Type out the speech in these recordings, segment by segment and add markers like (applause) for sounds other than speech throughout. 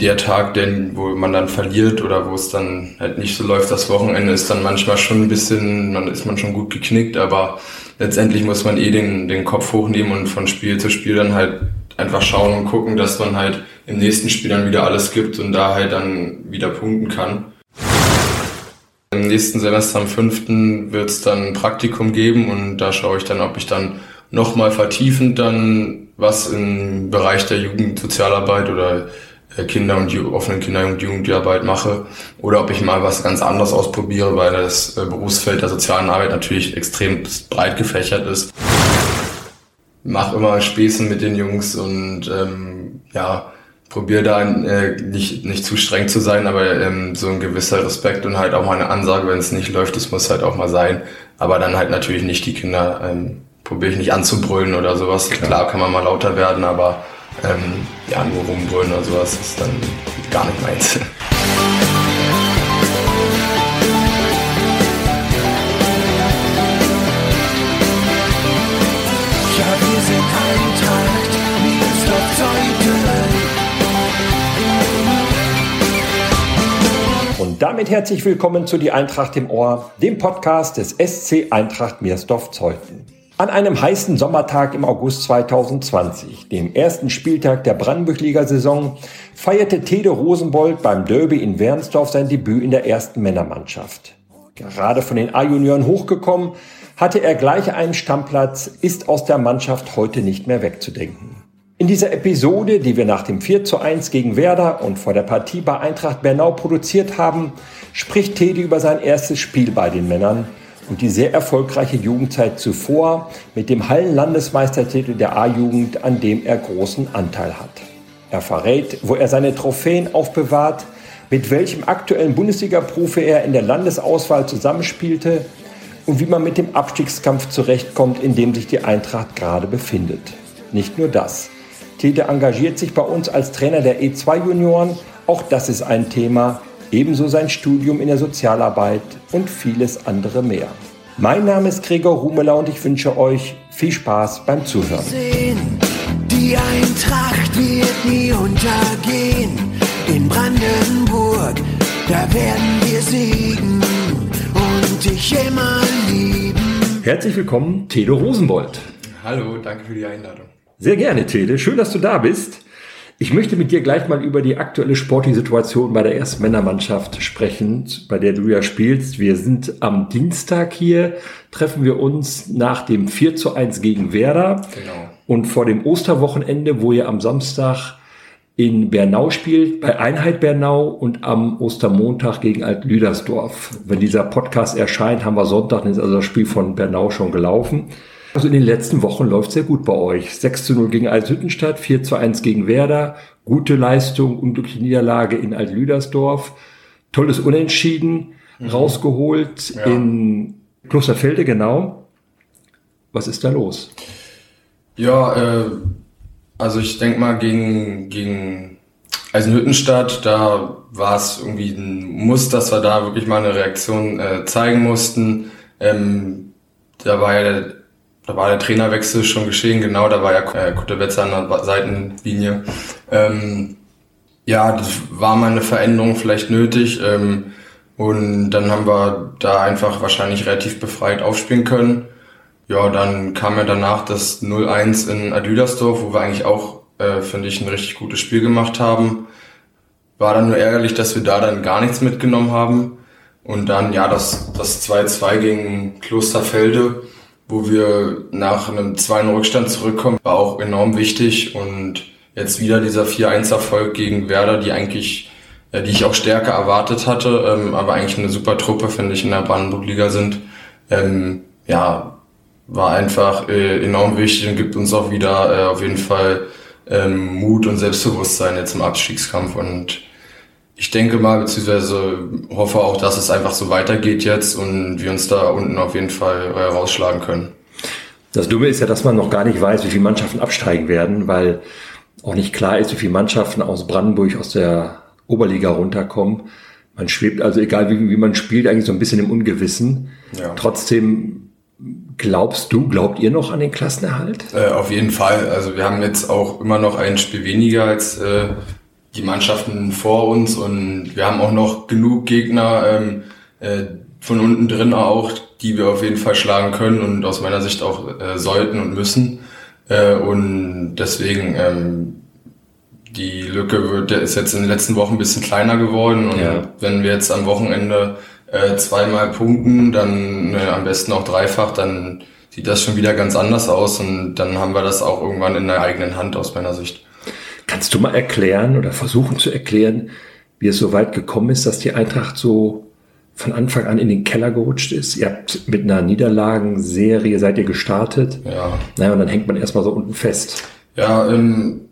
der Tag, den, wo man dann verliert oder wo es dann halt nicht so läuft, das Wochenende ist dann manchmal schon ein bisschen, man ist man schon gut geknickt, aber letztendlich muss man eh den, den Kopf hochnehmen und von Spiel zu Spiel dann halt einfach schauen und gucken, dass man halt im nächsten Spiel dann wieder alles gibt und da halt dann wieder punkten kann. Im nächsten Semester am 5. wird es dann ein Praktikum geben und da schaue ich dann, ob ich dann nochmal vertiefend dann was im Bereich der Jugendsozialarbeit oder Kinder- und offenen Kinder- und Jugendarbeit mache oder ob ich mal was ganz anderes ausprobiere, weil das äh, Berufsfeld der sozialen Arbeit natürlich extrem breit gefächert ist. Mach immer Späßen mit den Jungs und ähm, ja, probiere da äh, nicht, nicht zu streng zu sein, aber ähm, so ein gewisser Respekt und halt auch mal eine Ansage, wenn es nicht läuft, das muss halt auch mal sein. Aber dann halt natürlich nicht die Kinder, ähm, probiere ich nicht anzubrüllen oder sowas. Klar. Klar kann man mal lauter werden, aber ähm, ja, nur rumbrüllen oder sowas ist dann gar nicht meins. Ja, wir sind Eintracht, wie es doch heute. Und damit herzlich willkommen zu Die Eintracht im Ohr, dem Podcast des SC Eintracht Meersdorf-Zeuthen. An einem heißen Sommertag im August 2020, dem ersten Spieltag der Brandenburg-Liga-Saison, feierte Tede Rosenbold beim Derby in Wernsdorf sein Debüt in der ersten Männermannschaft. Gerade von den A-Junioren hochgekommen, hatte er gleich einen Stammplatz, ist aus der Mannschaft heute nicht mehr wegzudenken. In dieser Episode, die wir nach dem 4 zu 1 gegen Werder und vor der Partie bei Eintracht Bernau produziert haben, spricht Tede über sein erstes Spiel bei den Männern und die sehr erfolgreiche Jugendzeit zuvor mit dem Hallenlandesmeistertitel der A-Jugend, an dem er großen Anteil hat. Er verrät, wo er seine Trophäen aufbewahrt, mit welchem aktuellen Bundesliga-Profi er in der Landesauswahl zusammenspielte und wie man mit dem Abstiegskampf zurechtkommt, in dem sich die Eintracht gerade befindet. Nicht nur das. Tete engagiert sich bei uns als Trainer der E2-Junioren. Auch das ist ein Thema, ebenso sein Studium in der Sozialarbeit und vieles andere mehr. Mein Name ist Gregor Rumeler und ich wünsche euch viel Spaß beim Zuhören. Die Eintracht wird nie untergehen. In Brandenburg, da werden wir siegen und dich immer lieben. Herzlich willkommen, Tede Rosenbold. Hallo, danke für die Einladung. Sehr gerne, Tede. Schön, dass du da bist. Ich möchte mit dir gleich mal über die aktuelle sportliche Situation bei der ersten Männermannschaft sprechen, bei der du ja spielst. Wir sind am Dienstag hier, treffen wir uns nach dem 4 zu 1 gegen Werder. Genau. Und vor dem Osterwochenende, wo ihr am Samstag in Bernau spielt, bei Einheit Bernau und am Ostermontag gegen Alt-Lüdersdorf. Wenn dieser Podcast erscheint, haben wir Sonntag, dann ist also das Spiel von Bernau schon gelaufen. Also in den letzten Wochen läuft sehr gut bei euch. 6 zu 0 gegen Althüttenstadt, 4 zu 1 gegen Werder, gute Leistung, unglückliche Niederlage in Altlüdersdorf, tolles Unentschieden mhm. rausgeholt ja. in Klosterfelde, genau. Was ist da los? Ja, äh, also ich denke mal gegen, gegen Eisenhüttenstadt, da war es irgendwie ein Muss, dass wir da wirklich mal eine Reaktion äh, zeigen mussten. Ähm, da war ja da war der Trainerwechsel schon geschehen, genau, da war ja äh, Kutterbetzer an der Seitenlinie. Ähm, ja, das war mal eine Veränderung vielleicht nötig. Ähm, und dann haben wir da einfach wahrscheinlich relativ befreit aufspielen können. Ja, dann kam ja danach das 0-1 in Adüdersdorf, wo wir eigentlich auch, äh, finde ich, ein richtig gutes Spiel gemacht haben. War dann nur ärgerlich, dass wir da dann gar nichts mitgenommen haben. Und dann, ja, das, das 2-2 gegen Klosterfelde wo wir nach einem 2 Rückstand zurückkommen, war auch enorm wichtig und jetzt wieder dieser 4-1-Erfolg gegen Werder, die eigentlich, äh, die ich auch stärker erwartet hatte, ähm, aber eigentlich eine super Truppe, finde ich, in der Brandenburg-Liga sind. Ähm, ja, war einfach äh, enorm wichtig und gibt uns auch wieder äh, auf jeden Fall ähm, Mut und Selbstbewusstsein jetzt im Abstiegskampf und ich denke mal, beziehungsweise hoffe auch, dass es einfach so weitergeht jetzt und wir uns da unten auf jeden Fall äh, rausschlagen können. Das Dumme ist ja, dass man noch gar nicht weiß, wie viele Mannschaften absteigen werden, weil auch nicht klar ist, wie viele Mannschaften aus Brandenburg aus der Oberliga runterkommen. Man schwebt also, egal wie, wie man spielt, eigentlich so ein bisschen im Ungewissen. Ja. Trotzdem glaubst du, glaubt ihr noch an den Klassenerhalt? Äh, auf jeden Fall. Also wir haben jetzt auch immer noch ein Spiel weniger als äh, die Mannschaften vor uns und wir haben auch noch genug Gegner ähm, äh, von unten drin auch, die wir auf jeden Fall schlagen können und aus meiner Sicht auch äh, sollten und müssen. Äh, und deswegen ähm, die Lücke wird, ist jetzt in den letzten Wochen ein bisschen kleiner geworden und ja. wenn wir jetzt am Wochenende äh, zweimal punkten, dann äh, am besten auch dreifach, dann sieht das schon wieder ganz anders aus und dann haben wir das auch irgendwann in der eigenen Hand aus meiner Sicht. Kannst du mal erklären oder versuchen zu erklären, wie es so weit gekommen ist, dass die Eintracht so von Anfang an in den Keller gerutscht ist. Ihr habt mit einer Niederlagenserie seid ihr gestartet. Ja. Naja, und dann hängt man erstmal so unten fest. Ja, ähm,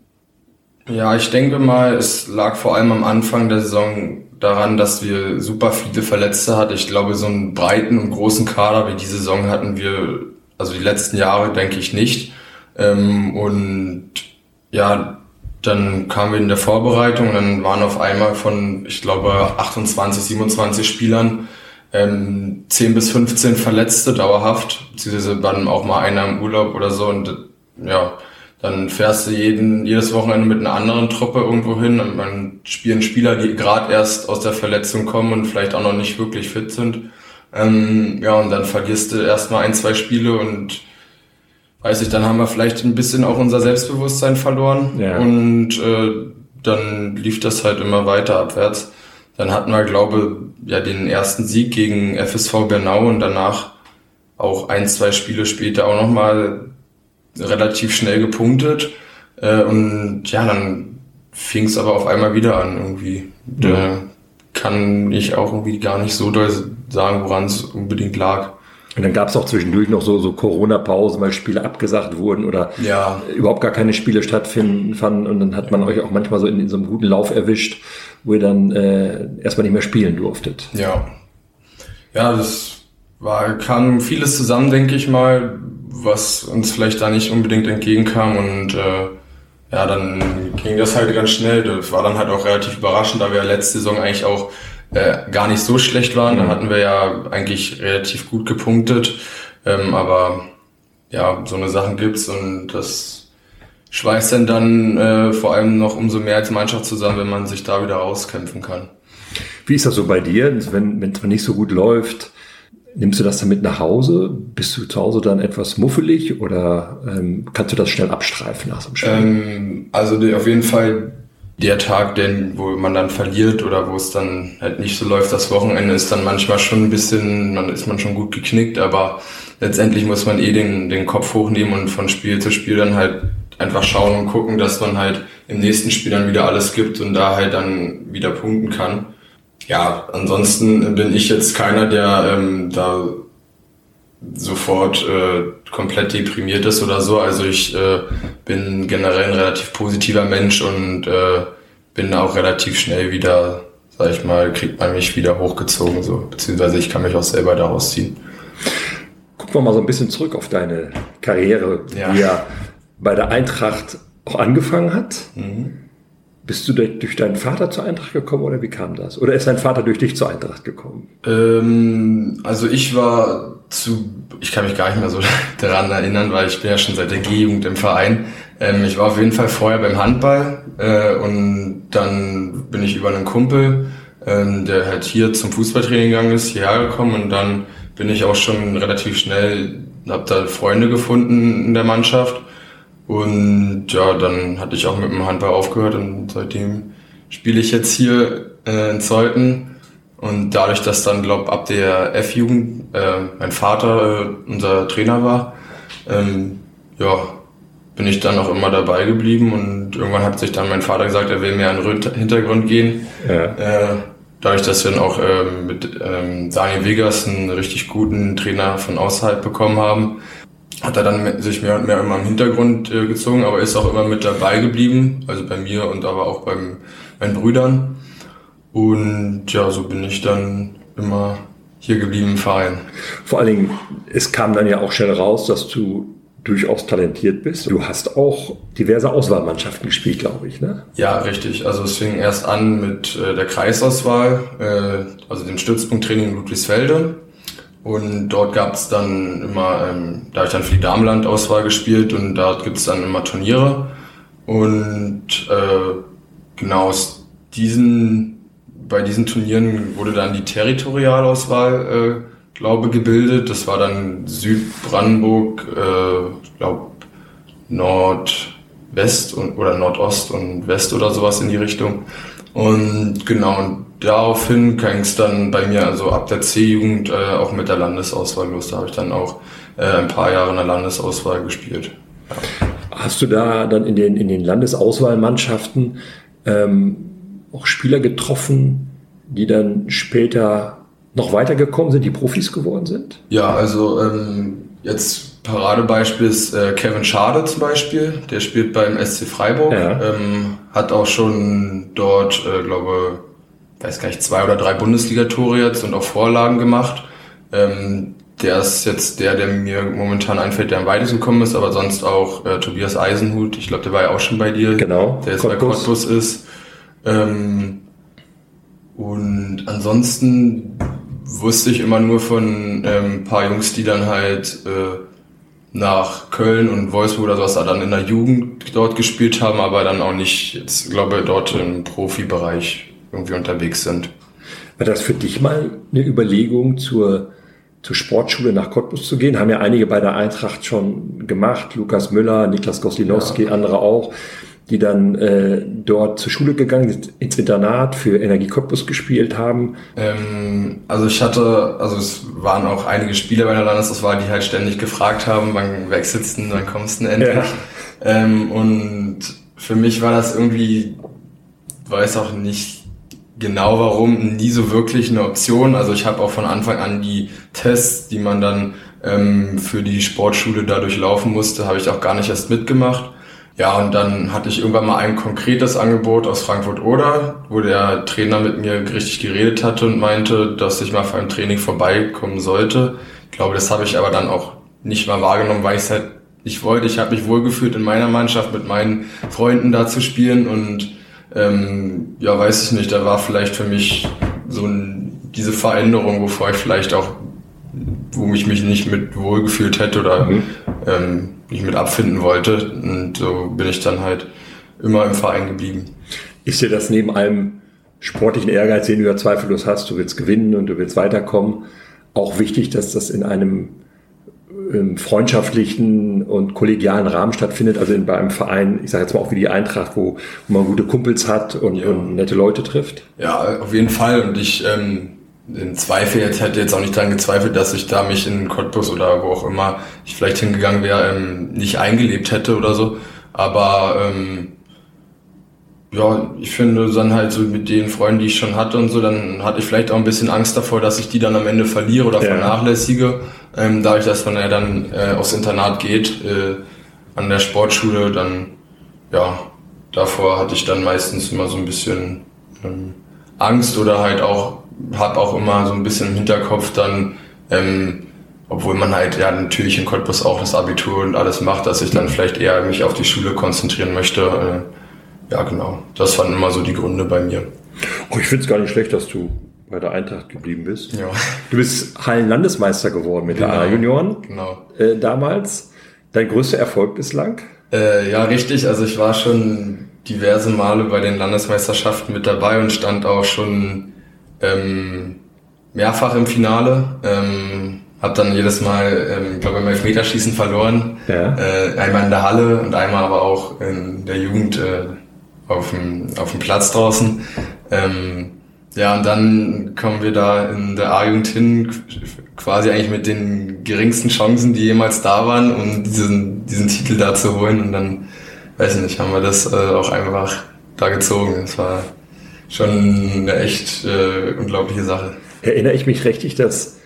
ja, ich denke mal, es lag vor allem am Anfang der Saison daran, dass wir super viele Verletzte hatten. Ich glaube, so einen breiten und großen Kader wie die Saison hatten wir, also die letzten Jahre denke ich nicht. Ähm, und ja, dann kamen wir in der Vorbereitung, dann waren auf einmal von, ich glaube, 28, 27 Spielern ähm, 10 bis 15 Verletzte dauerhaft, beziehungsweise waren auch mal einer im Urlaub oder so und ja, dann fährst du jeden, jedes Wochenende mit einer anderen Truppe irgendwo hin und man spielen Spieler, die gerade erst aus der Verletzung kommen und vielleicht auch noch nicht wirklich fit sind. Ähm, ja, und dann verlierst du erstmal ein, zwei Spiele und weiß ich, dann haben wir vielleicht ein bisschen auch unser Selbstbewusstsein verloren ja. und äh, dann lief das halt immer weiter abwärts. Dann hatten wir, glaube ja den ersten Sieg gegen FSV Bernau und danach auch ein, zwei Spiele später auch nochmal relativ schnell gepunktet. Äh, und ja, dann fing es aber auf einmal wieder an irgendwie. Da ja. kann ich auch irgendwie gar nicht so doll sagen, woran es unbedingt lag. Und dann gab es auch zwischendurch noch so, so Corona-Pausen, weil Spiele abgesagt wurden oder ja. überhaupt gar keine Spiele stattfinden fanden. Und dann hat man euch auch manchmal so in, in so einem guten Lauf erwischt, wo ihr dann äh, erstmal nicht mehr spielen durftet. Ja. Ja, das war, kam vieles zusammen, denke ich mal, was uns vielleicht da nicht unbedingt entgegenkam. Und äh, ja, dann ging das halt ganz schnell. Das war dann halt auch relativ überraschend, da wir letzte Saison eigentlich auch äh, gar nicht so schlecht waren. Da hatten wir ja eigentlich relativ gut gepunktet. Ähm, aber ja, so eine Sachen gibt's und das schweißt dann dann äh, vor allem noch umso mehr als Mannschaft zusammen, wenn man sich da wieder rauskämpfen kann. Wie ist das so bei dir, wenn wenn es nicht so gut läuft? Nimmst du das dann mit nach Hause? Bist du zu Hause dann etwas muffelig oder ähm, kannst du das schnell abstreifen nach so einem Spiel? Ähm, also auf jeden Fall der Tag, den, wo man dann verliert oder wo es dann halt nicht so läuft, das Wochenende ist dann manchmal schon ein bisschen, dann ist man schon gut geknickt, aber letztendlich muss man eh den, den Kopf hochnehmen und von Spiel zu Spiel dann halt einfach schauen und gucken, dass man halt im nächsten Spiel dann wieder alles gibt und da halt dann wieder punkten kann. Ja, ansonsten bin ich jetzt keiner, der ähm, da sofort äh, komplett deprimiert ist oder so. Also ich äh, bin generell ein relativ positiver Mensch und äh, bin auch relativ schnell wieder, sag ich mal, kriegt man mich wieder hochgezogen, so beziehungsweise ich kann mich auch selber daraus ziehen. Gucken wir mal so ein bisschen zurück auf deine Karriere, ja. die ja bei der Eintracht auch angefangen hat. Mhm. Bist du durch deinen Vater zur Eintracht gekommen oder wie kam das? Oder ist dein Vater durch dich zur Eintracht gekommen? Ähm, also ich war zu, ich kann mich gar nicht mehr so (laughs) daran erinnern, weil ich bin ja schon seit der G-Jugend im Verein. Ähm, ich war auf jeden Fall vorher beim Handball äh, und dann bin ich über einen Kumpel, ähm, der halt hier zum Fußballtraining gegangen ist, hierher gekommen und dann bin ich auch schon relativ schnell, hab da Freunde gefunden in der Mannschaft und ja, dann hatte ich auch mit dem Handball aufgehört und seitdem spiele ich jetzt hier äh, in Zeuthen. Und dadurch, dass dann, glaube ab der F-Jugend äh, mein Vater äh, unser Trainer war, ähm, ja, bin ich dann auch immer dabei geblieben und irgendwann hat sich dann mein Vater gesagt, er will mehr in den Hintergrund gehen. Ja. Äh, dadurch, dass wir dann auch äh, mit ähm, Daniel Vegas einen richtig guten Trainer von außerhalb bekommen haben, hat er dann sich mehr und mehr immer im Hintergrund äh, gezogen, aber ist auch immer mit dabei geblieben, also bei mir und aber auch bei meinen Brüdern. Und ja, so bin ich dann immer hier geblieben im Verein. Vor allen Dingen, es kam dann ja auch schnell raus, dass du durchaus talentiert bist. Du hast auch diverse Auswahlmannschaften gespielt, glaube ich, ne? Ja, richtig. Also es fing erst an mit äh, der Kreisauswahl, äh, also dem Stützpunkttraining in Ludwigsfelde. Und dort gab es dann immer, ähm, da habe ich dann für die Damenland-Auswahl gespielt und dort gibt es dann immer Turniere. Und äh, genau aus diesen, bei diesen Turnieren wurde dann die Territorialauswahl, äh, glaube gebildet. Das war dann Südbrandenburg, äh, glaube Nordwest und, oder Nordost und West oder sowas in die Richtung. Und genau, daraufhin ging es dann bei mir also ab der C-Jugend äh, auch mit der Landesauswahl los. Da habe ich dann auch äh, ein paar Jahre in der Landesauswahl gespielt. Ja. Hast du da dann in den, in den Landesauswahlmannschaften ähm, auch Spieler getroffen, die dann später noch weitergekommen sind, die Profis geworden sind? Ja, also ähm, jetzt Paradebeispiel ist äh, Kevin Schade zum Beispiel, der spielt beim SC Freiburg, ja. ähm, hat auch schon dort, äh, glaube, weiß gar nicht, zwei oder drei Bundesligatore jetzt und auch Vorlagen gemacht. Ähm, der ist jetzt der, der mir momentan einfällt, der am weitesten gekommen ist, aber sonst auch äh, Tobias Eisenhut. Ich glaube, der war ja auch schon bei dir. Genau. Der jetzt Cottbus. bei Cottbus ist. Ähm, und ansonsten wusste ich immer nur von ähm, paar Jungs, die dann halt äh, nach Köln und Wolfsburg oder sowas dann in der Jugend dort gespielt haben, aber dann auch nicht, jetzt glaube dort im Profibereich irgendwie unterwegs sind. War das für dich mal eine Überlegung zur zur Sportschule nach Cottbus zu gehen. Haben ja einige bei der Eintracht schon gemacht. Lukas Müller, Niklas Goslinowski, ja. andere auch, die dann äh, dort zur Schule gegangen sind, ins Internat für Energie Cottbus gespielt haben. Ähm, also ich hatte, also es waren auch einige Spieler bei der Landesauswahl, die halt ständig gefragt haben, wann wechselst du, wann kommst du denn endlich? Ja. Ähm, und für mich war das irgendwie, weiß auch nicht, genau warum nie so wirklich eine Option. Also ich habe auch von Anfang an die Tests, die man dann ähm, für die Sportschule dadurch laufen musste, habe ich auch gar nicht erst mitgemacht. Ja, und dann hatte ich irgendwann mal ein konkretes Angebot aus Frankfurt oder, wo der Trainer mit mir richtig geredet hatte und meinte, dass ich mal für ein Training vorbeikommen sollte. Ich glaube, das habe ich aber dann auch nicht mal wahrgenommen, weil ich es halt nicht wollte. Ich habe mich wohlgefühlt in meiner Mannschaft mit meinen Freunden da zu spielen und ähm, ja, weiß ich nicht, da war vielleicht für mich so ein, diese Veränderung, wovor ich vielleicht auch, wo ich mich nicht mit wohlgefühlt hätte oder mhm. ähm, nicht mit abfinden wollte. Und so bin ich dann halt immer im Verein geblieben. Ist dir das neben allem sportlichen Ehrgeiz, den du ja zweifellos hast, du willst gewinnen und du willst weiterkommen, auch wichtig, dass das in einem im freundschaftlichen und kollegialen Rahmen stattfindet, also in, bei einem Verein, ich sage jetzt mal auch wie die Eintracht, wo, wo man gute Kumpels hat und, ja. und, nette Leute trifft? Ja, auf jeden Fall. Und ich ähm, im Zweifel jetzt hätte jetzt auch nicht daran gezweifelt, dass ich da mich in Cottbus oder wo auch immer ich vielleicht hingegangen wäre, ähm, nicht eingelebt hätte oder so. Aber ähm, ja, ich finde dann halt so mit den Freunden, die ich schon hatte und so, dann hatte ich vielleicht auch ein bisschen Angst davor, dass ich die dann am Ende verliere oder ja. vernachlässige. Ähm, dadurch, dass man ja dann äh, aufs Internat geht, äh, an der Sportschule, dann, ja, davor hatte ich dann meistens immer so ein bisschen ähm, Angst oder halt auch, hab auch immer so ein bisschen im Hinterkopf dann, ähm, obwohl man halt ja natürlich in Cottbus auch das Abitur und alles macht, dass ich dann vielleicht eher mich auf die Schule konzentrieren möchte. Äh, ja, genau. Das waren immer so die Gründe bei mir. Oh, ich finde es gar nicht schlecht, dass du bei der Eintracht geblieben bist. Ja. Du bist Hallenlandesmeister geworden mit genau. der A-Junioren genau. Äh, damals. Dein größter Erfolg bislang? Äh, ja, richtig. Also ich war schon diverse Male bei den Landesmeisterschaften mit dabei und stand auch schon ähm, mehrfach im Finale. Ähm, hab dann jedes Mal, ähm, glaube im Elfmeterschießen verloren. Ja. Äh, einmal in der Halle und einmal aber auch in der Jugend äh, auf dem, auf dem Platz draußen. Ähm, ja, und dann kommen wir da in der A-Jugend hin, quasi eigentlich mit den geringsten Chancen, die jemals da waren, um diesen, diesen Titel da zu holen. Und dann, weiß ich nicht, haben wir das äh, auch einfach da gezogen. Das war schon eine echt äh, unglaubliche Sache. Erinnere ich mich richtig, dass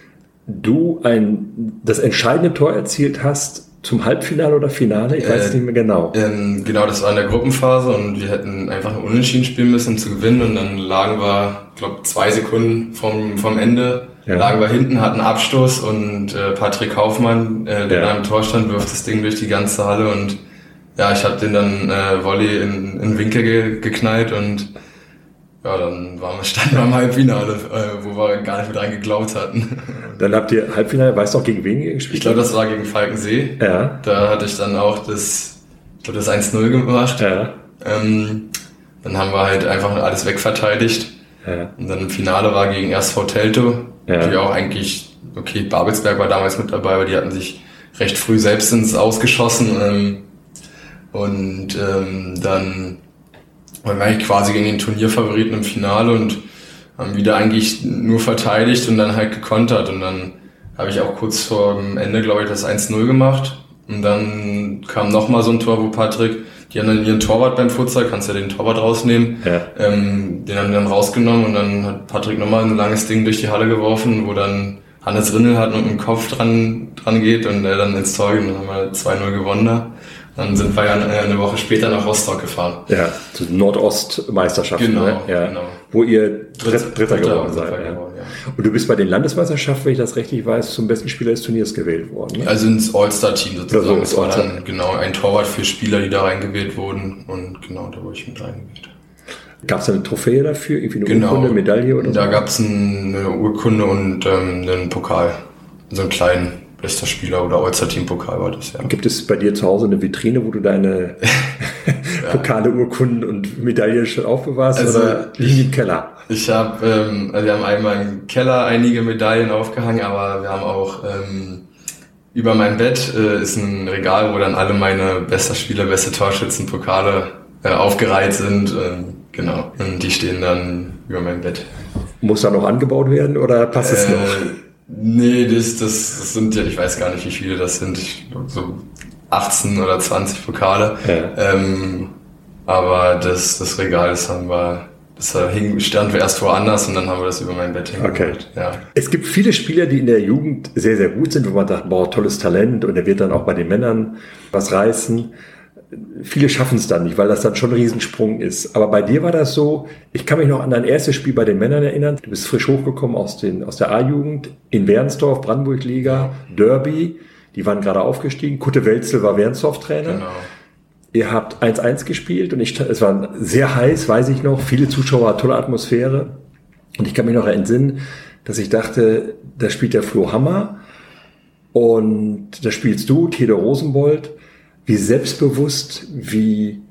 du ein, das entscheidende Tor erzielt hast zum Halbfinale oder Finale? Ich weiß äh, nicht mehr genau. Ähm, genau, das war in der Gruppenphase und wir hätten einfach nur Unentschieden spielen müssen, um zu gewinnen. Und dann lagen wir, glaube zwei Sekunden vom, vom Ende, ja. lagen wir hinten, hatten Abstoß und äh, Patrick Kaufmann, äh, der ja. da im Tor stand, wirft das Ding durch die ganze Halle und ja, ich habe den dann äh, Volley in, in Winkel ge geknallt und ja, dann waren wir, (laughs) standen wir im Halbfinale, äh, wo wir gar nicht mit dran geglaubt hatten. Dann habt ihr Halbfinale, weißt du auch gegen wen ihr gespielt Ich glaube, das war gegen Falkensee. Ja. Da hatte ich dann auch das, ich glaube, das 1-0 gemacht. Ja. Ähm, dann haben wir halt einfach alles wegverteidigt. Ja. Und dann im Finale war gegen SV Telto, Ja. die auch eigentlich, okay, Babelsberg war damals mit dabei, aber die hatten sich recht früh selbst ins Ausgeschossen. Ähm, und ähm, dann waren wir eigentlich quasi gegen den Turnierfavoriten im Finale und haben wieder eigentlich nur verteidigt und dann halt gekontert. Und dann habe ich auch kurz vor dem Ende, glaube ich, das 1-0 gemacht. Und dann kam nochmal so ein Tor, wo Patrick, die haben dann ihren Torwart beim Futsal, kannst ja den Torwart rausnehmen. Ja. Ähm, den haben die dann rausgenommen und dann hat Patrick nochmal ein langes Ding durch die Halle geworfen, wo dann Hannes Rinnel hat und mit dem Kopf dran, dran geht und er dann ins Tor geht und dann haben wir 2-0 gewonnen da. Dann sind wir ja äh, eine Woche später nach Rostock gefahren. Ja, zu Nordostmeisterschaften, Genau, ne? ja. genau. wo ihr Dritt, Dritter, geworden Dritter seid. Ja. geworden, ja. Und du bist bei den Landesmeisterschaften, wenn ich das richtig weiß, zum besten Spieler des Turniers gewählt worden. Ne? Also ins All-Star-Team sozusagen. ins Es war All-Star. dann genau ein Torwart für Spieler, die da reingewählt wurden und genau, da wurde ich mit reingewählt. Gab es eine Trophäe dafür, irgendwie eine Genau. Urkunde, Medaille oder Da so? gab's ein, eine Urkunde und ähm, einen Pokal. So einen kleinen bester Spieler oder All-Star-Team-Pokal war das, ja. Gibt es bei dir zu Hause eine Vitrine, wo du deine (laughs) Pokale, Urkunden und Medaillen schon aufbewahrst Also, oder liegen im Keller? Ich habe, ähm, also wir haben einmal im Keller einige Medaillen aufgehangen, aber wir haben auch ähm, über mein Bett äh, ist ein Regal, wo dann alle meine bester Spieler, beste Torschützen, Pokale äh, aufgereiht sind. Ähm, genau. Und die stehen dann über mein Bett. Muss da noch angebaut werden oder passt es Äh, noch? Nee, das, das, das sind ja, ich weiß gar nicht, wie viele das sind. Ich, glaub, so 18 oder 20 Pokale. Ja. Ähm, aber das, das Regal, das haben wir, das hing, stand erst woanders und dann haben wir das über mein Bett hingeholt. Ja. Es gibt viele Spieler, die in der Jugend sehr, sehr gut sind, wo man sagt, boah, tolles Talent und er wird dann auch bei den Männern was reißen. Viele schaffen es dann nicht, weil das dann schon ein Riesensprung ist. Aber bei dir war das so, ich kann mich noch an dein erstes Spiel bei den Männern erinnern. Du bist frisch hochgekommen aus, den, aus der A-Jugend in Wernsdorf, Brandenburg-Liga, Derby. Die waren gerade aufgestiegen. Kutte Welzel war Wernsdorf-Trainer. Genau. Ihr habt 1-1 gespielt und ich, es war sehr heiß, weiß ich noch. Viele Zuschauer, tolle Atmosphäre. Und ich kann mich noch entsinnen, dass ich dachte, da spielt der Flo Hammer und da spielst du, Theodor Rosenbold. Wie selbstbewusst, wie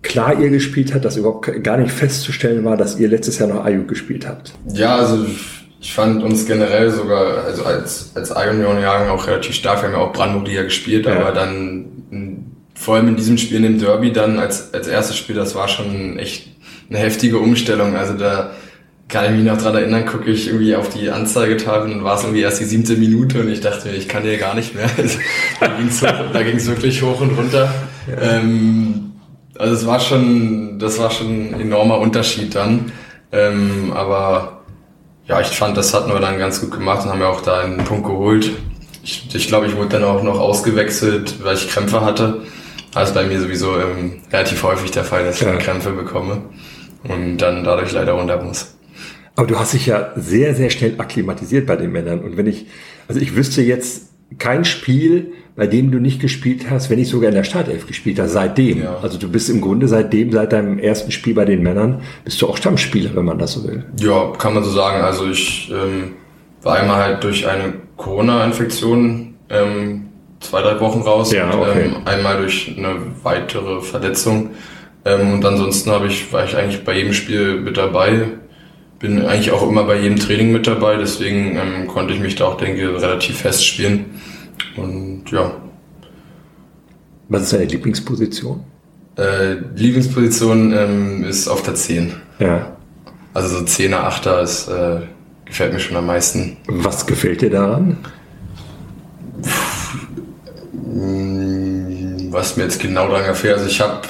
klar ihr gespielt habt, dass überhaupt gar nicht festzustellen war, dass ihr letztes Jahr noch Ayuk gespielt habt. Ja, also ich fand uns generell sogar, also als, als Iron-Jahrgang auch relativ stark. Wir haben ja auch Brandenburg-Liga gespielt, Ja. aber dann vor allem in diesem Spiel, in dem Derby dann als, als erstes Spiel, das war schon echt eine heftige Umstellung. Also da kann ich mich noch dran erinnern, gucke ich irgendwie auf die Anzeigetafel und war es irgendwie erst die siebte Minute und ich dachte mir, ich kann hier gar nicht mehr. Also, (laughs) da ging es da ging's wirklich hoch und runter. Ähm, also es war schon, das war schon ein enormer Unterschied dann. Ähm, aber ja, ich fand, das hatten wir dann ganz gut gemacht und haben ja auch da einen Punkt geholt. Ich, ich glaube, ich wurde dann auch noch ausgewechselt, weil ich Krämpfe hatte. Ist bei mir sowieso ähm, relativ häufig der Fall, dass ich Ja. dann Krämpfe bekomme und dann dadurch leider runter muss. Aber du hast dich ja sehr, sehr schnell akklimatisiert bei den Männern. Und wenn ich, also ich wüsste jetzt kein Spiel, bei dem du nicht gespielt hast, wenn nicht sogar in der Startelf gespielt hast, seitdem. Ja. Also du bist im Grunde seitdem, seit deinem ersten Spiel bei den Männern, bist du auch Stammspieler, wenn man das so will. Ja, kann man so sagen. Also ich ähm, war einmal halt durch eine Corona-Infektion ähm, zwei, drei Wochen raus Ja, und okay. ähm, einmal durch eine weitere Verletzung. Ähm, und ansonsten habe ich, war ich eigentlich bei jedem Spiel mit dabei. Bin eigentlich auch immer bei jedem Training mit dabei, deswegen ähm, konnte ich mich da auch, denke ich, relativ festspielen. Und ja, Was ist deine Lieblingsposition? äh, Lieblingsposition ähm, ist auf der 10. Ja. Also so 10er, 8er ist, äh, gefällt mir schon am meisten. Was gefällt dir daran? Mm, Was mir jetzt genau daran gefällt, also ich habe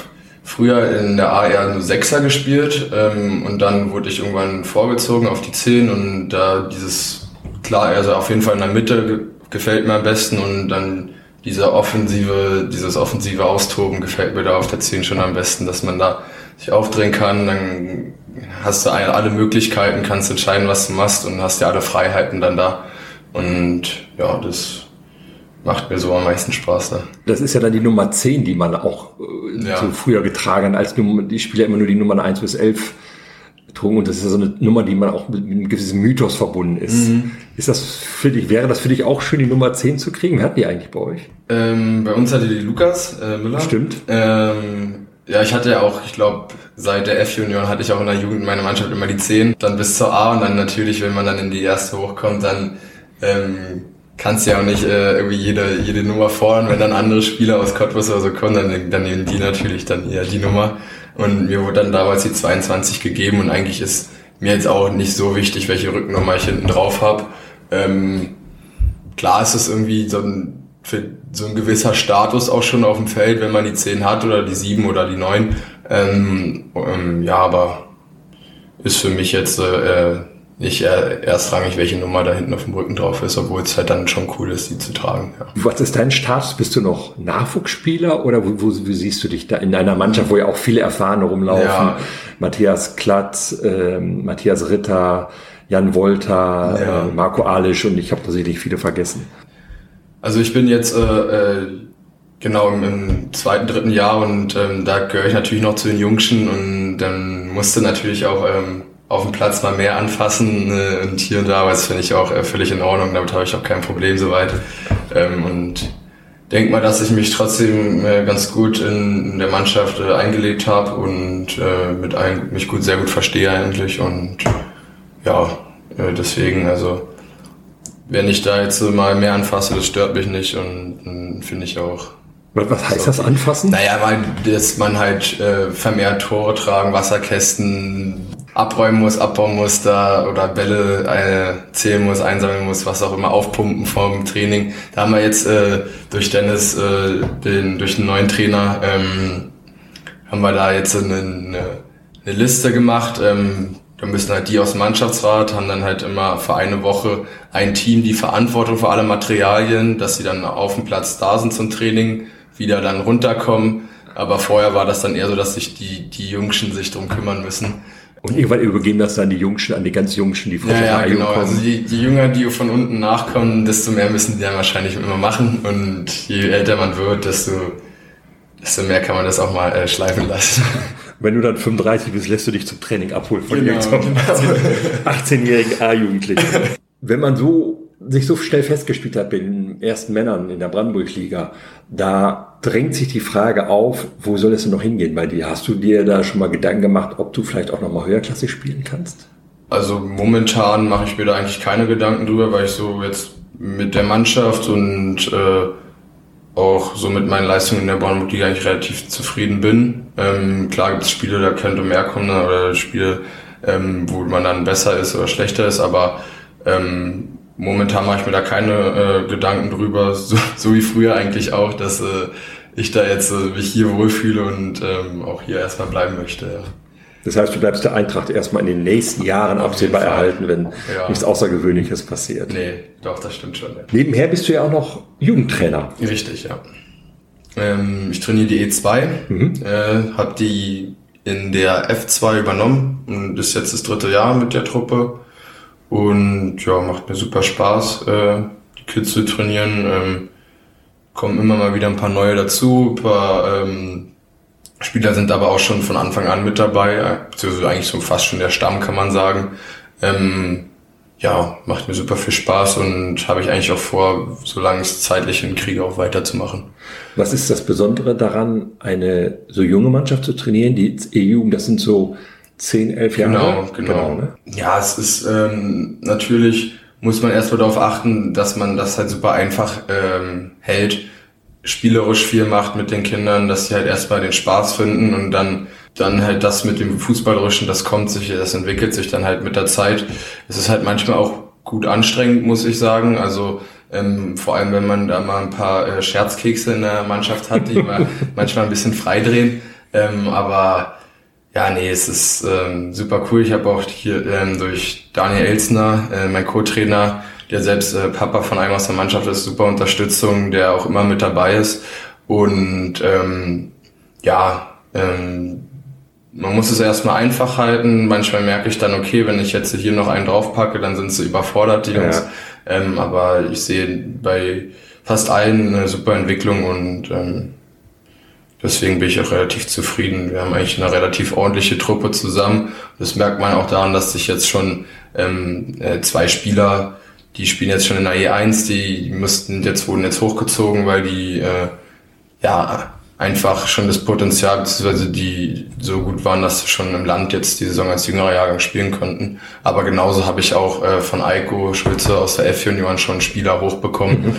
früher in der A eher nur Sechser gespielt ähm, und dann wurde ich irgendwann vorgezogen auf die 10 und da dieses, klar, also auf jeden Fall in der Mitte ge gefällt mir am besten und dann dieser offensive, dieses offensive Austoben gefällt mir da auf der 10 schon am besten, dass man da sich aufdrehen kann, dann hast du alle Möglichkeiten, kannst entscheiden, was du machst und hast ja alle Freiheiten dann da. Und ja, das macht mir so am meisten Spaß da. Das ist ja dann die Nummer 10, die man auch äh, Ja. so früher getragen hat, als Nummer, die Spieler immer nur die Nummern 1 bis 11 trugen und das ist ja so eine Nummer, die man auch mit, mit einem gewissen Mythos verbunden ist. Mhm. Ist das für dich, wäre das für dich auch schön, die Nummer 10 zu kriegen? Wer hat die eigentlich bei euch? Ähm, bei uns hatte die Lukas äh, Müller. Stimmt. Ähm, Ja, ich hatte ja auch, ich glaube, seit der F-Union hatte ich auch in der Jugend in meiner Mannschaft immer die 10, dann bis zur A und dann natürlich, wenn man dann in die erste hochkommt, dann ähm, kannst ja auch nicht äh, irgendwie jede, jede Nummer fordern. Wenn dann andere Spieler aus Cottbus oder so kommen, dann, dann nehmen die natürlich dann eher die Nummer. Und mir wurde dann damals die 22 gegeben und eigentlich ist mir jetzt auch nicht so wichtig, welche Rückennummer ich hinten drauf habe. Ähm, klar ist es irgendwie so ein, für so ein gewisser Status auch schon auf dem Feld, wenn man die 10 hat oder die 7 oder die 9. Ähm, ähm, ja, aber ist für mich jetzt äh, nicht erstrangig, welche Nummer da hinten auf dem Rücken drauf ist, obwohl es halt dann schon cool ist, die zu tragen. Ja. Was ist dein Status? Bist du noch Nachwuchsspieler oder wo, wo, wo siehst du dich da in einer Mannschaft, wo ja auch viele Erfahrene rumlaufen? Ja. Matthias Klatz, äh, Matthias Ritter, Jan Wolter, ja. äh, Marco Alisch und ich habe tatsächlich viele vergessen. Also ich bin jetzt äh, äh, genau im, im, zweiten, dritten Jahr und ähm, da gehöre ich natürlich noch zu den Jungschen und dann musste natürlich auch ähm, auf dem Platz mal mehr anfassen äh, und hier und da, aber das finde ich auch äh, völlig in Ordnung, damit habe ich auch kein Problem soweit. Ähm, und denke mal, dass ich mich trotzdem äh, ganz gut in, in der Mannschaft äh, eingelebt habe und äh, mit ein, mich gut, sehr gut verstehe eigentlich und ja, äh, deswegen, also wenn ich da jetzt mal mehr anfasse, das stört mich nicht und, und finde ich auch. Was heißt so. das anfassen? Naja, weil dass man halt äh, vermehrt Tore tragen, Wasserkästen, abräumen muss, abbauen muss da oder Bälle äh, zählen muss, einsammeln muss, was auch immer, aufpumpen vom Training. Da haben wir jetzt äh, durch Dennis, äh, den, durch den neuen Trainer, ähm, haben wir da jetzt eine, eine, eine Liste gemacht. Ähm, da müssen halt die aus dem Mannschaftsrat, haben dann halt immer für eine Woche ein Team die Verantwortung für alle Materialien, dass sie dann auf dem Platz da sind zum Training, wieder dann runterkommen. Aber vorher war das dann eher so, dass sich die, die Jungschen sich drum kümmern müssen. Und irgendwann übergeben das dann die Jungschen an die ganz Jungschen, die vor ja, ja, genau. kommen. Also je, je Jünger die von unten nachkommen, desto mehr müssen die dann wahrscheinlich immer machen. Und je älter man wird, desto, desto mehr kann man das auch mal äh, schleifen lassen. (laughs) Wenn du dann 35 bist, lässt du dich zum Training abholen von genau, irgendeinem genau. (laughs) 18-jährigen A-Jugendlichen. Wenn man so sich so schnell festgespielt hat bei den ersten Männern in der Brandenburg-Liga, da drängt sich die Frage auf, wo soll es denn noch hingehen bei dir? Hast du dir da schon mal Gedanken gemacht, ob du vielleicht auch noch mal höherklassig spielen kannst? Also momentan mache ich mir da eigentlich keine Gedanken drüber, weil ich so jetzt mit der Mannschaft und äh, auch so mit meinen Leistungen in der Brandenburg-Liga eigentlich relativ zufrieden bin. Ähm, klar gibt es Spiele, da könnte mehr kommen oder Spiele, ähm, wo man dann besser ist oder schlechter ist, aber ähm, momentan mache ich mir da keine äh, Gedanken drüber, (laughs) so, so wie früher eigentlich auch, dass äh, ich da jetzt äh, mich hier wohlfühle und ähm, auch hier erstmal bleiben möchte. Ja. Das heißt, du bleibst der Eintracht erstmal in den nächsten Jahren absehbar erhalten, wenn ja. nichts Außergewöhnliches passiert. Nee, doch, das stimmt schon. Ja. Nebenher bist du ja auch noch Jugendtrainer. Richtig, ja. Ähm, ich trainiere die E2, mhm. äh, habe die in der F2 übernommen und ist jetzt das dritte Jahr mit der Truppe. Und ja, macht mir super Spaß, äh, die Kids zu trainieren. Ähm, kommen immer mal wieder ein paar neue dazu. Ein paar ähm, Spieler sind aber auch schon von Anfang an mit dabei, beziehungsweise eigentlich so fast schon der Stamm, kann man sagen. Ähm, ja, macht mir super viel Spaß und habe ich eigentlich auch vor, solange es zeitlich hinkriege, auch weiterzumachen. Was ist das Besondere daran, eine so junge Mannschaft zu trainieren? Die EU, das sind so zehn, elf Jahre. Genau, genau. genau ne? Ja, es ist ähm, natürlich muss man erstmal darauf achten, dass man das halt super einfach ähm, hält, spielerisch viel macht mit den Kindern, dass sie halt erstmal den Spaß finden und dann dann halt das mit dem Fußballerischen, das kommt sich, das entwickelt sich dann halt mit der Zeit. Es ist halt manchmal auch gut anstrengend, muss ich sagen. Also ähm, vor allem, wenn man da mal ein paar äh, Scherzkekse in der Mannschaft hat, die (laughs) mal manchmal ein bisschen freidrehen. Ähm, aber ja, nee, es ist ähm, super cool. Ich habe auch hier ähm, durch Daniel Elsner, äh, mein Co-Trainer, der selbst äh, Papa von einem aus der Mannschaft ist, super Unterstützung, der auch immer mit dabei ist. Und ähm, ja, ähm, man muss es erstmal einfach halten. Manchmal merke ich dann, okay, wenn ich jetzt hier noch einen draufpacke, dann sind sie überfordert, die Jungs. Ja. Ähm, aber ich sehe bei fast allen eine super Entwicklung und ähm, Deswegen bin ich auch relativ zufrieden. Wir haben eigentlich eine relativ ordentliche Truppe zusammen. Das merkt man auch daran, dass sich jetzt schon ähm, äh, zwei Spieler, die spielen jetzt schon in der E1, die, mussten jetzt wurden jetzt hochgezogen, weil die äh, ja einfach schon das Potenzial, beziehungsweise die so gut waren, dass sie schon im Land jetzt die Saison als jüngerer Jahrgang spielen konnten. Aber genauso habe ich auch äh, von Eiko Schulze aus der F-Junioren schon Spieler hochbekommen. Mhm.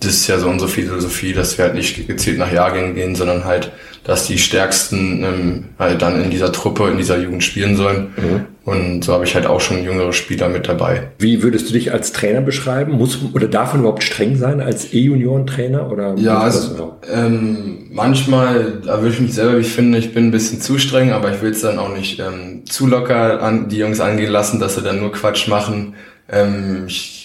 Das ist ja so unsere Philosophie, dass wir halt nicht gezielt nach Jahrgängen gehen, sondern halt dass die Stärksten ähm, halt dann in dieser Truppe, in dieser Jugend spielen sollen. Mhm. Und so habe ich halt auch schon jüngere Spieler mit dabei. Wie würdest du dich als Trainer beschreiben? Muss oder darf man überhaupt streng sein als E-Junioren-Trainer? Oder ja, also ähm, manchmal erwische ich mich selber, ich finde, ich bin ein bisschen zu streng, aber ich will es dann auch nicht ähm, zu locker an die Jungs angehen lassen, dass sie dann nur Quatsch machen. Ähm, ich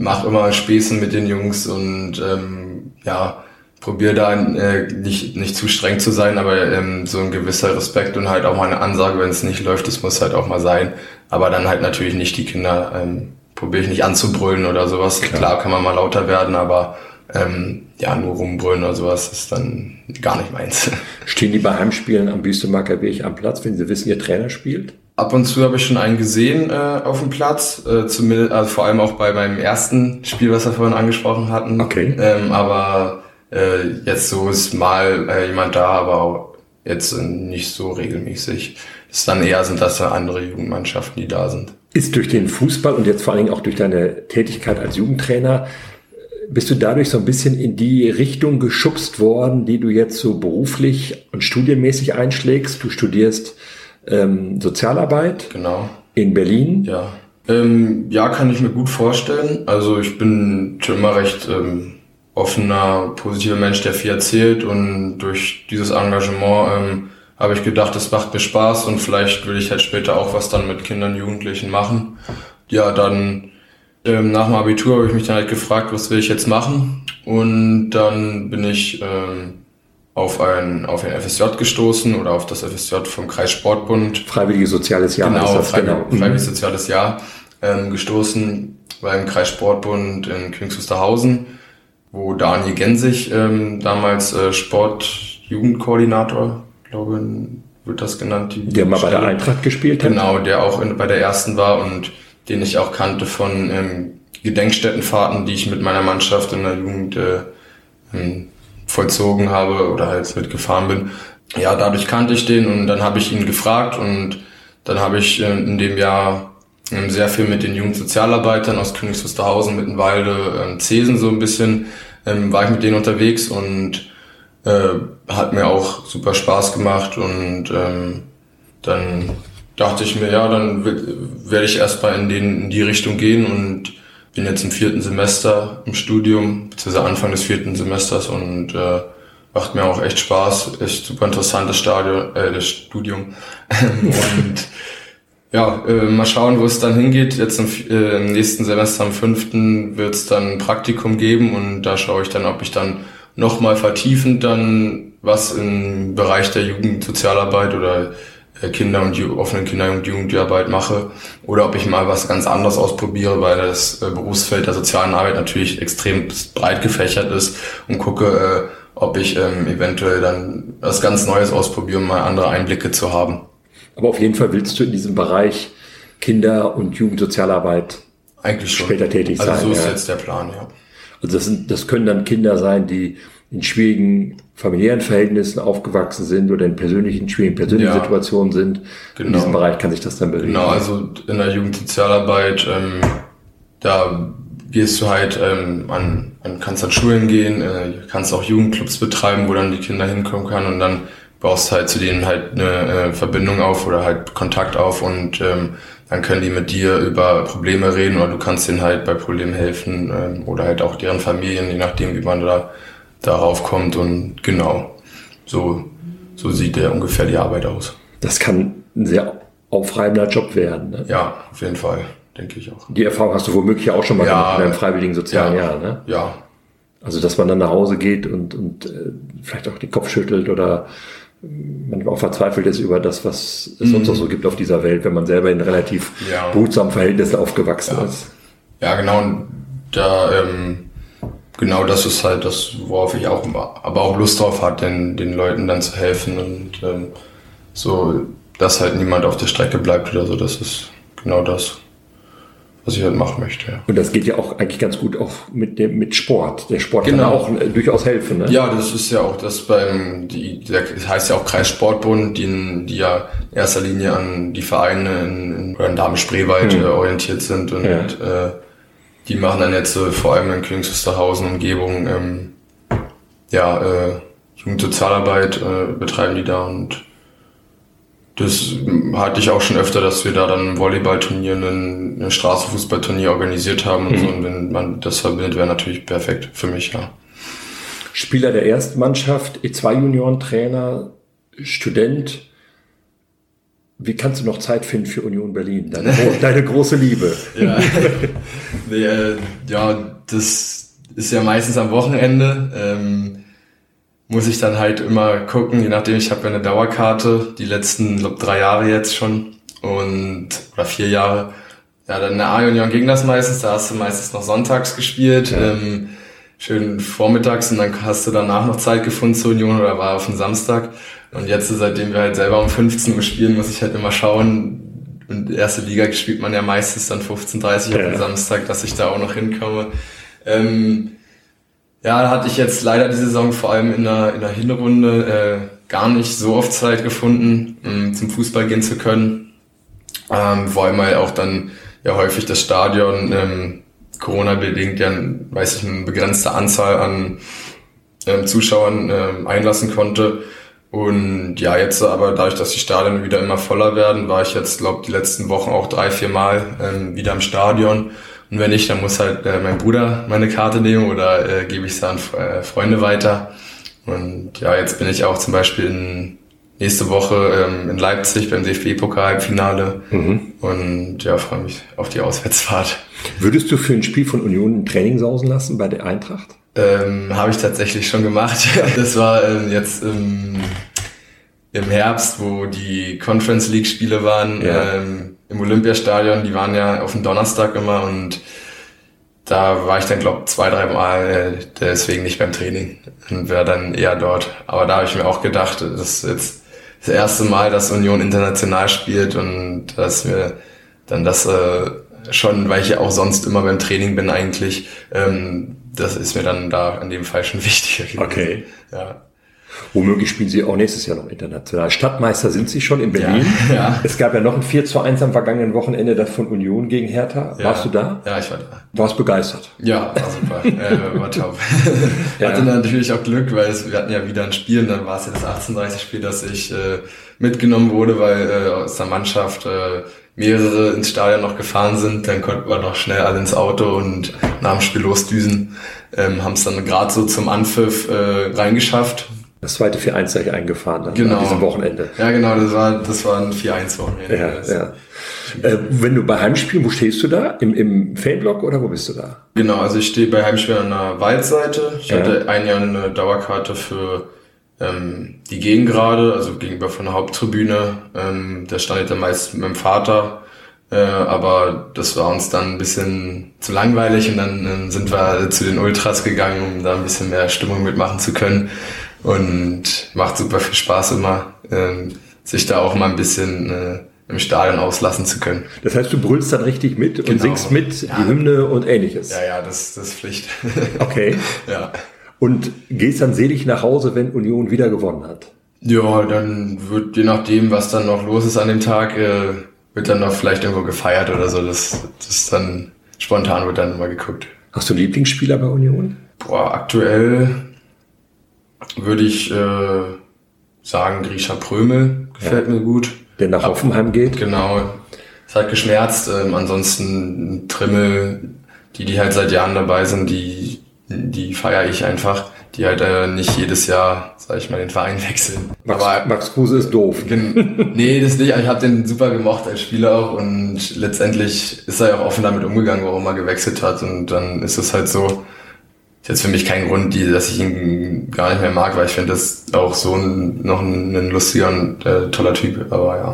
mache immer Späßen mit den Jungs und ähm, ja, probiere da äh, nicht, nicht zu streng zu sein, aber ähm, so ein gewisser Respekt und halt auch mal eine Ansage, wenn es nicht läuft, das muss halt auch mal sein. Aber dann halt natürlich nicht die Kinder, ähm, probiere ich nicht anzubrüllen oder sowas. Klar. Klar kann man mal lauter werden, aber ähm, ja, nur rumbrüllen oder sowas ist dann gar nicht meins. (laughs) Stehen die bei Heimspielen am Büstemarker Weg am Platz, wenn sie wissen, ihr Trainer spielt? Ab und zu habe ich schon einen gesehen äh, auf dem Platz, äh, zumindest, also vor allem auch bei meinem ersten Spiel, was wir vorhin angesprochen hatten. Okay. Ähm, aber äh, jetzt so ist mal äh, jemand da, aber auch jetzt nicht so regelmäßig. Das ist dann eher sind das ja andere Jugendmannschaften, die da sind. Ist durch den Fußball und jetzt vor allen Dingen auch durch deine Tätigkeit als Jugendtrainer, bist du dadurch so ein bisschen in die Richtung geschubst worden, die du jetzt so beruflich und studienmäßig einschlägst? Du studierst ähm, Sozialarbeit genau. in Berlin. Ja. Ähm, ja, kann ich mir gut vorstellen. Also ich bin schon immer recht ähm, offener, positiver Mensch, der viel erzählt und durch dieses Engagement ähm, habe ich gedacht, das macht mir Spaß und vielleicht will ich halt später auch was dann mit Kindern, Jugendlichen machen. Ja, dann ähm, nach dem Abitur habe ich mich dann halt gefragt, was will ich jetzt machen und dann bin ich ähm, auf ein, auf ein FSJ gestoßen oder auf das FSJ vom Kreis Sportbund. Freiwilliges Soziales Jahr. Genau, das, Freiwillig, genau. Freiwilliges Soziales Jahr ähm, gestoßen beim Kreis Sportbund in Königs Wusterhausen wo Daniel Gensig ähm, damals äh, Sportjugendkoordinator, glaube wird das genannt. Die der mal Stelle. bei der Eintracht gespielt hat. Genau, der auch in, bei der ersten war und den ich auch kannte von ähm, Gedenkstättenfahrten, die ich mit meiner Mannschaft in der Jugend äh, ähm, vollzogen habe oder halt mitgefahren bin. Ja, dadurch kannte ich den und dann habe ich ihn gefragt und dann habe ich äh, in dem Jahr sehr viel mit den Jugendsozialarbeitern aus Königs Wusterhausen, Mittenwalde, ähm, Zesen so ein bisschen, ähm, war ich mit denen unterwegs und äh, hat mir auch super Spaß gemacht und ähm, dann dachte ich mir, ja, dann werde ich erstmal in, in die Richtung gehen und bin jetzt im vierten Semester im Studium, beziehungsweise Anfang des vierten Semesters und äh, macht mir auch echt Spaß, echt super interessantes Stadion, äh, das Studium (laughs) und ja, äh, mal schauen, wo es dann hingeht. Jetzt im, äh, im nächsten Semester am fünften wird es dann ein Praktikum geben und da schaue ich dann, ob ich dann nochmal vertiefend dann was im Bereich der Jugendsozialarbeit oder Kinder- und offenen Kinder- und Jugendarbeit mache oder ob ich mal was ganz anderes ausprobiere, weil das äh, Berufsfeld der sozialen Arbeit natürlich extrem breit gefächert ist und gucke, äh, ob ich ähm, eventuell dann was ganz Neues ausprobiere, um mal andere Einblicke zu haben. Aber auf jeden Fall willst du in diesem Bereich Kinder- und Jugendsozialarbeit eigentlich schon. später tätig also sein. Also so ist ja. jetzt der Plan, ja. Also das, sind, das können dann Kinder sein, die in schwierigen familiären Verhältnissen aufgewachsen sind oder in persönlichen, schwierigen persönlichen ja, Situationen sind. Genau. In diesem Bereich kann sich das dann bewegen. Genau, also in der Jugendsozialarbeit, ähm, da gehst du halt ähm, an, an, kannst an Schulen gehen, äh, kannst auch Jugendclubs betreiben, wo dann die Kinder hinkommen können und dann baust halt zu denen halt eine äh, Verbindung auf oder halt Kontakt auf und ähm, dann können die mit dir über Probleme reden oder du kannst denen halt bei Problemen helfen ähm, oder halt auch deren Familien, je nachdem, wie man da darauf kommt und genau, so, so sieht der ungefähr die Arbeit aus. Das kann ein sehr aufreibender Job werden. Ne? Ja, auf jeden Fall, denke ich auch. Die Erfahrung hast du womöglich auch schon mal ja, gemacht in einem freiwilligen sozialen ja, Jahr, ne? Ja. Also, dass man dann nach Hause geht und, und äh, vielleicht auch den Kopf schüttelt oder man auch verzweifelt ist über das, was es mhm. sonst noch so gibt auf dieser Welt, wenn man selber in relativ ja. behutsamen Verhältnissen aufgewachsen ja. ist. Ja, genau. Und da, ähm, genau das ist halt das, worauf ich auch, aber auch Lust drauf hat, den, den Leuten dann zu helfen und ähm, so, dass halt niemand auf der Strecke bleibt oder so. Das ist genau das, was ich halt machen möchte. Ja. Und das geht ja auch eigentlich ganz gut auch mit dem mit Sport. Der Sport genau. kann auch äh, durchaus helfen. Ne? Ja, das ist ja auch das beim, die, der, das heißt ja auch Kreissportbund, die, die ja in erster Linie an die Vereine in, in, in Damen-Spreewald hm. äh, orientiert sind und ja. äh, die machen dann jetzt äh, vor allem in Königs Wusterhausen Umgebung ähm, ja äh, Jugendsozialarbeit äh, betreiben die da und das hatte ich auch schon öfter, dass wir da dann ein Volleyballturnier, ein, ein Straßenfußballturnier organisiert haben und mhm. so. Und wenn man das verbindet, wäre natürlich perfekt für mich, ja. Spieler der Erstmannschaft, E2-Junioren-Trainer, Student. Wie kannst du noch Zeit finden für Union Berlin? Deine, (laughs) deine große Liebe. Ja. äh, ja, das ist ja meistens am Wochenende. Ähm, muss ich dann halt immer gucken, je nachdem, ich habe ja eine Dauerkarte, die letzten, glaub, drei Jahre jetzt schon und oder vier Jahre. Ja, dann in der A-Union ging das meistens, da hast du meistens noch sonntags gespielt, ja. ähm, schön vormittags und dann hast du danach noch Zeit gefunden zur Union oder war auf den Samstag. Und jetzt, seitdem wir halt selber um 15 Uhr spielen, muss ich halt immer schauen, und erste Liga spielt man ja meistens dann 15.30 Uhr ja. den Samstag, dass ich da auch noch hinkomme. Ähm, ja, da hatte ich jetzt leider die Saison vor allem in der, in der Hinrunde äh, gar nicht so oft Zeit gefunden, um zum Fußball gehen zu können. Ähm, vor allem halt auch dann ja häufig das Stadion ähm, Corona-bedingt ja, weiß ich, eine begrenzte Anzahl an ähm, Zuschauern ähm, einlassen konnte. Und ja, jetzt aber dadurch, dass die Stadien wieder immer voller werden, war ich jetzt, glaube die letzten Wochen auch drei, vier Mal ähm, wieder im Stadion und wenn nicht, dann muss halt äh, mein Bruder meine Karte nehmen oder äh, gebe ich es an äh, Freunde weiter. Und ja, jetzt bin ich auch zum Beispiel in, nächste Woche ähm, in Leipzig beim DFB-Pokal-Finale mhm. und ja, freue mich auf die Auswärtsfahrt. Würdest du für ein Spiel von Union ein Training sausen lassen bei der Eintracht? Ähm, Habe ich tatsächlich schon gemacht. (laughs) das war ähm, jetzt im, im Herbst, wo die Conference League Spiele waren. Ja. Ähm, im Olympiastadion, die waren ja auf dem Donnerstag immer und da war ich dann, glaube zwei, drei Mal äh, deswegen nicht beim Training und wäre dann eher dort. Aber da habe ich mir auch gedacht, das ist jetzt das erste Mal, dass Union international spielt und dass wir dann das äh, schon, weil ich ja auch sonst immer beim Training bin eigentlich, ähm, das ist mir dann da in dem Fall schon (laughs) wichtiger. Okay. Ja. Womöglich spielen sie auch nächstes Jahr noch international. Stadtmeister sind sie schon in Berlin. Ja, (laughs) ja. Es gab ja noch ein 4 zu 1 am vergangenen Wochenende, das von Union gegen Hertha. Ja, Warst du da? Ja, ich war da. Warst begeistert? Ja, war super. (laughs) äh, war top. ja. Hatte natürlich auch Glück, weil es, wir hatten ja wieder ein Spiel und dann war es ja das 1830 Spiel, dass ich äh, mitgenommen wurde, weil äh, aus der Mannschaft äh, mehrere ins Stadion noch gefahren sind. Dann konnten wir noch schnell alle ins Auto und nach dem Spiel losdüsen. Ähm, haben es dann gerade so zum Anpfiff äh, reingeschafft das zweite 4-1 gleich eingefahren dann genau. an diesem Wochenende. Ja, genau, das war, das war ein 4-1-Wochenende. Ja, ja. Äh, wenn du bei Heimspielen, wo stehst du da? Im, Im Fanblock oder wo bist du da? Genau, also ich stehe bei Heimspielen an der Waldseite. Ich ja. hatte ein Jahr eine Dauerkarte für ähm, die Gegengrade, also gegenüber von der Haupttribüne. Ähm, da stand ich dann meist mit meinem Vater. Äh, aber das war uns dann ein bisschen zu langweilig und dann äh, sind wir zu den Ultras gegangen, um da ein bisschen mehr Stimmung mitmachen zu können und macht super viel Spaß immer, ähm, sich da auch mal ein bisschen äh, im Stadion auslassen zu können. Das heißt, du brüllst dann richtig mit und genau. singst mit ja. die Hymne und ähnliches. Ja, ja, das, das ist Pflicht. Okay. (laughs) ja. Und gehst dann selig nach Hause, wenn Union wieder gewonnen hat? Ja, dann wird, je nachdem, was dann noch los ist an dem Tag, äh, wird dann noch vielleicht irgendwo gefeiert oder so. Das, das dann spontan wird dann immer geguckt. Hast du Lieblingsspieler bei Union? Boah, aktuell würde ich äh, sagen, Grisha Prömel gefällt ja. mir gut. Der nach Hoffenheim geht. Genau. Es hat geschmerzt. Ähm, ansonsten Trimmel, die, die halt seit Jahren dabei sind, die, die feiere ich einfach. Die halt äh, nicht jedes Jahr, sag ich mal, den Verein (laughs) wechseln. Max, Aber, Max Kruse ist doof. (laughs) nee, das nicht. Ich habe den super gemocht als Spieler auch und letztendlich ist er ja auch offen damit umgegangen, warum er gewechselt hat. Und dann ist es halt so, ist jetzt für mich kein Grund, die, dass ich ihn gar nicht mehr mag, weil ich finde das auch so ein, noch ein, ein lustiger und äh, toller Typ. Aber ja.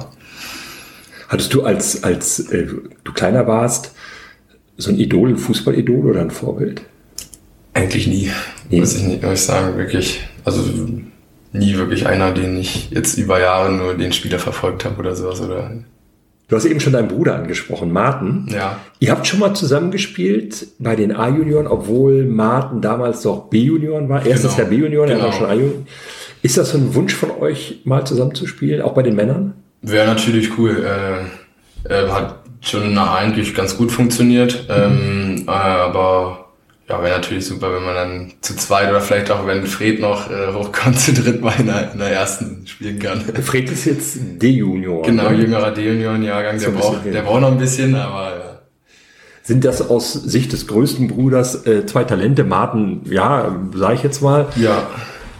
Hattest du als, als äh, du kleiner warst, so ein Idol, ein Fußballidol oder ein Vorbild? Eigentlich nie, nie. muss ich nicht muss ich sagen, wirklich. Also nie wirklich einer, den ich jetzt über Jahre nur den Spieler verfolgt habe oder sowas. Oder Du hast eben schon deinen Bruder angesprochen, Martin. Ja. Ihr habt schon mal zusammengespielt bei den A-Junioren, obwohl Martin damals doch B-Junioren war. Erstes Genau. Jahr B-Junioren, er war Genau. schon A-Junioren. Ist das so ein Wunsch von euch, mal zusammenzuspielen, auch bei den Männern? Wäre natürlich cool. Äh, äh, hat schon eigentlich ganz gut funktioniert. Ähm, äh, aber ja, wäre natürlich super, wenn man dann zu zweit oder vielleicht auch, wenn Fred noch äh, hochkommt, (laughs) zu dritt mal in der, in der ersten spielen kann. Fred ist jetzt D-Junior. Genau, ne? jüngerer D-Junioren-Jahrgang, der braucht, der braucht noch ein bisschen, aber ja. Sind das aus Sicht des größten Bruders äh, zwei Talente? Martin, ja, sage ich jetzt mal. Ja,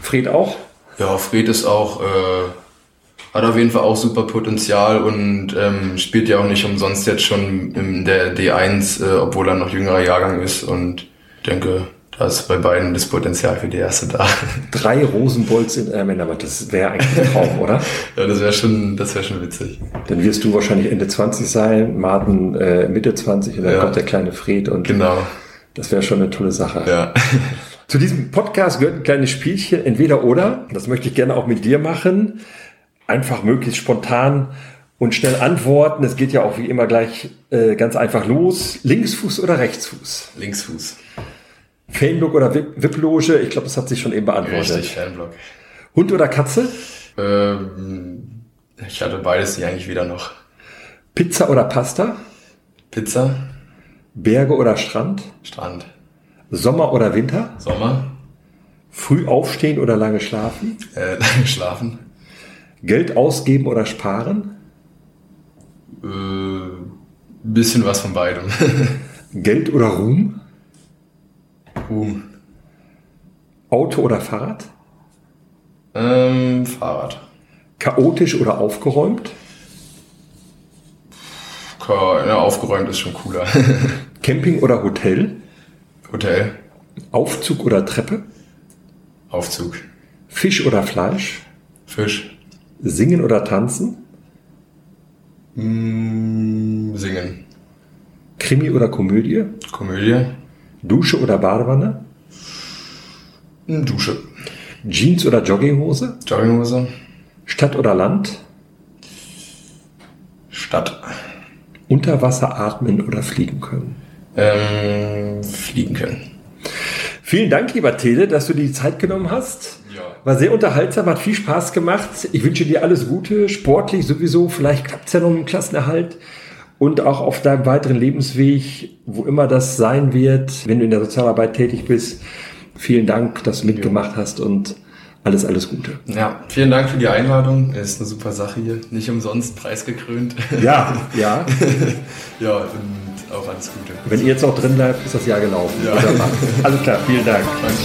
Fred auch? ja Fred ist auch, äh, hat auf jeden Fall auch super Potenzial und ähm, spielt ja auch nicht umsonst jetzt schon in der D1, äh, obwohl er noch jüngerer Jahrgang ist und denke, da ist bei beiden das Potenzial für die erste da. (laughs) Drei Rosenbolts in einer Männermann, das wäre eigentlich ein Traum, oder? (laughs) ja, das wäre schon, das wäre schon witzig. Dann wirst du wahrscheinlich Ende 20 sein, Martin äh, Mitte 20 und dann Ja. kommt der kleine Fred und Genau, das wäre schon eine tolle Sache. ja. (laughs) Zu diesem Podcast gehört ein kleines Spielchen, entweder oder. Das möchte ich gerne auch mit dir machen. Einfach möglichst spontan und schnell antworten. Es geht ja auch wie immer gleich äh, ganz einfach los. Linksfuß oder Rechtsfuß? Linksfuß. Fanblock oder VIP-Loge? Ich glaube, das hat sich schon eben beantwortet. Richtig, Fanblock. Hund oder Katze? Ähm, ich hatte beides die eigentlich wieder noch. Pizza oder Pasta? Pizza, Berge oder Strand? Strand, Sommer oder Winter? Sommer, Früh aufstehen oder lange schlafen? äh, (laughs) lange schlafen, Geld ausgeben oder sparen? äh, bisschen was von beidem. (laughs) Geld oder Ruhm? Ruhm. Auto oder Fahrrad? Ähm, Fahrrad. Chaotisch oder aufgeräumt? Ja, aufgeräumt ist schon cooler. (laughs) Camping oder Hotel? Hotel, Aufzug oder Treppe? Aufzug, Fisch oder Fleisch? Fisch, Singen oder tanzen? mm, Singen, Krimi oder Komödie? Komödie, Dusche oder Badewanne? mm, Dusche, Jeans oder Jogginghose? Jogginghose, Stadt oder Land? Stadt, Unter Wasser atmen oder fliegen können? ähm, fliegen können. Vielen Dank, lieber Tele, dass du dir die Zeit genommen hast. Ja. War sehr unterhaltsam, hat viel Spaß gemacht. Ich wünsche dir alles Gute, sportlich sowieso. Vielleicht klappt es ja noch dem Klassenerhalt. Und auch auf deinem weiteren Lebensweg, wo immer das sein wird, wenn du in der Sozialarbeit tätig bist. Vielen Dank, dass du mitgemacht hast und alles, alles Gute. Ja, vielen Dank für die Einladung. Es ist eine super Sache hier. Nicht umsonst preisgekrönt. Ja, (laughs) ja. ja, und auch alles Gute. Wenn ihr jetzt auch drin bleibt, ist das Jahr gelaufen. Ja. Alles klar, vielen Dank. Danke.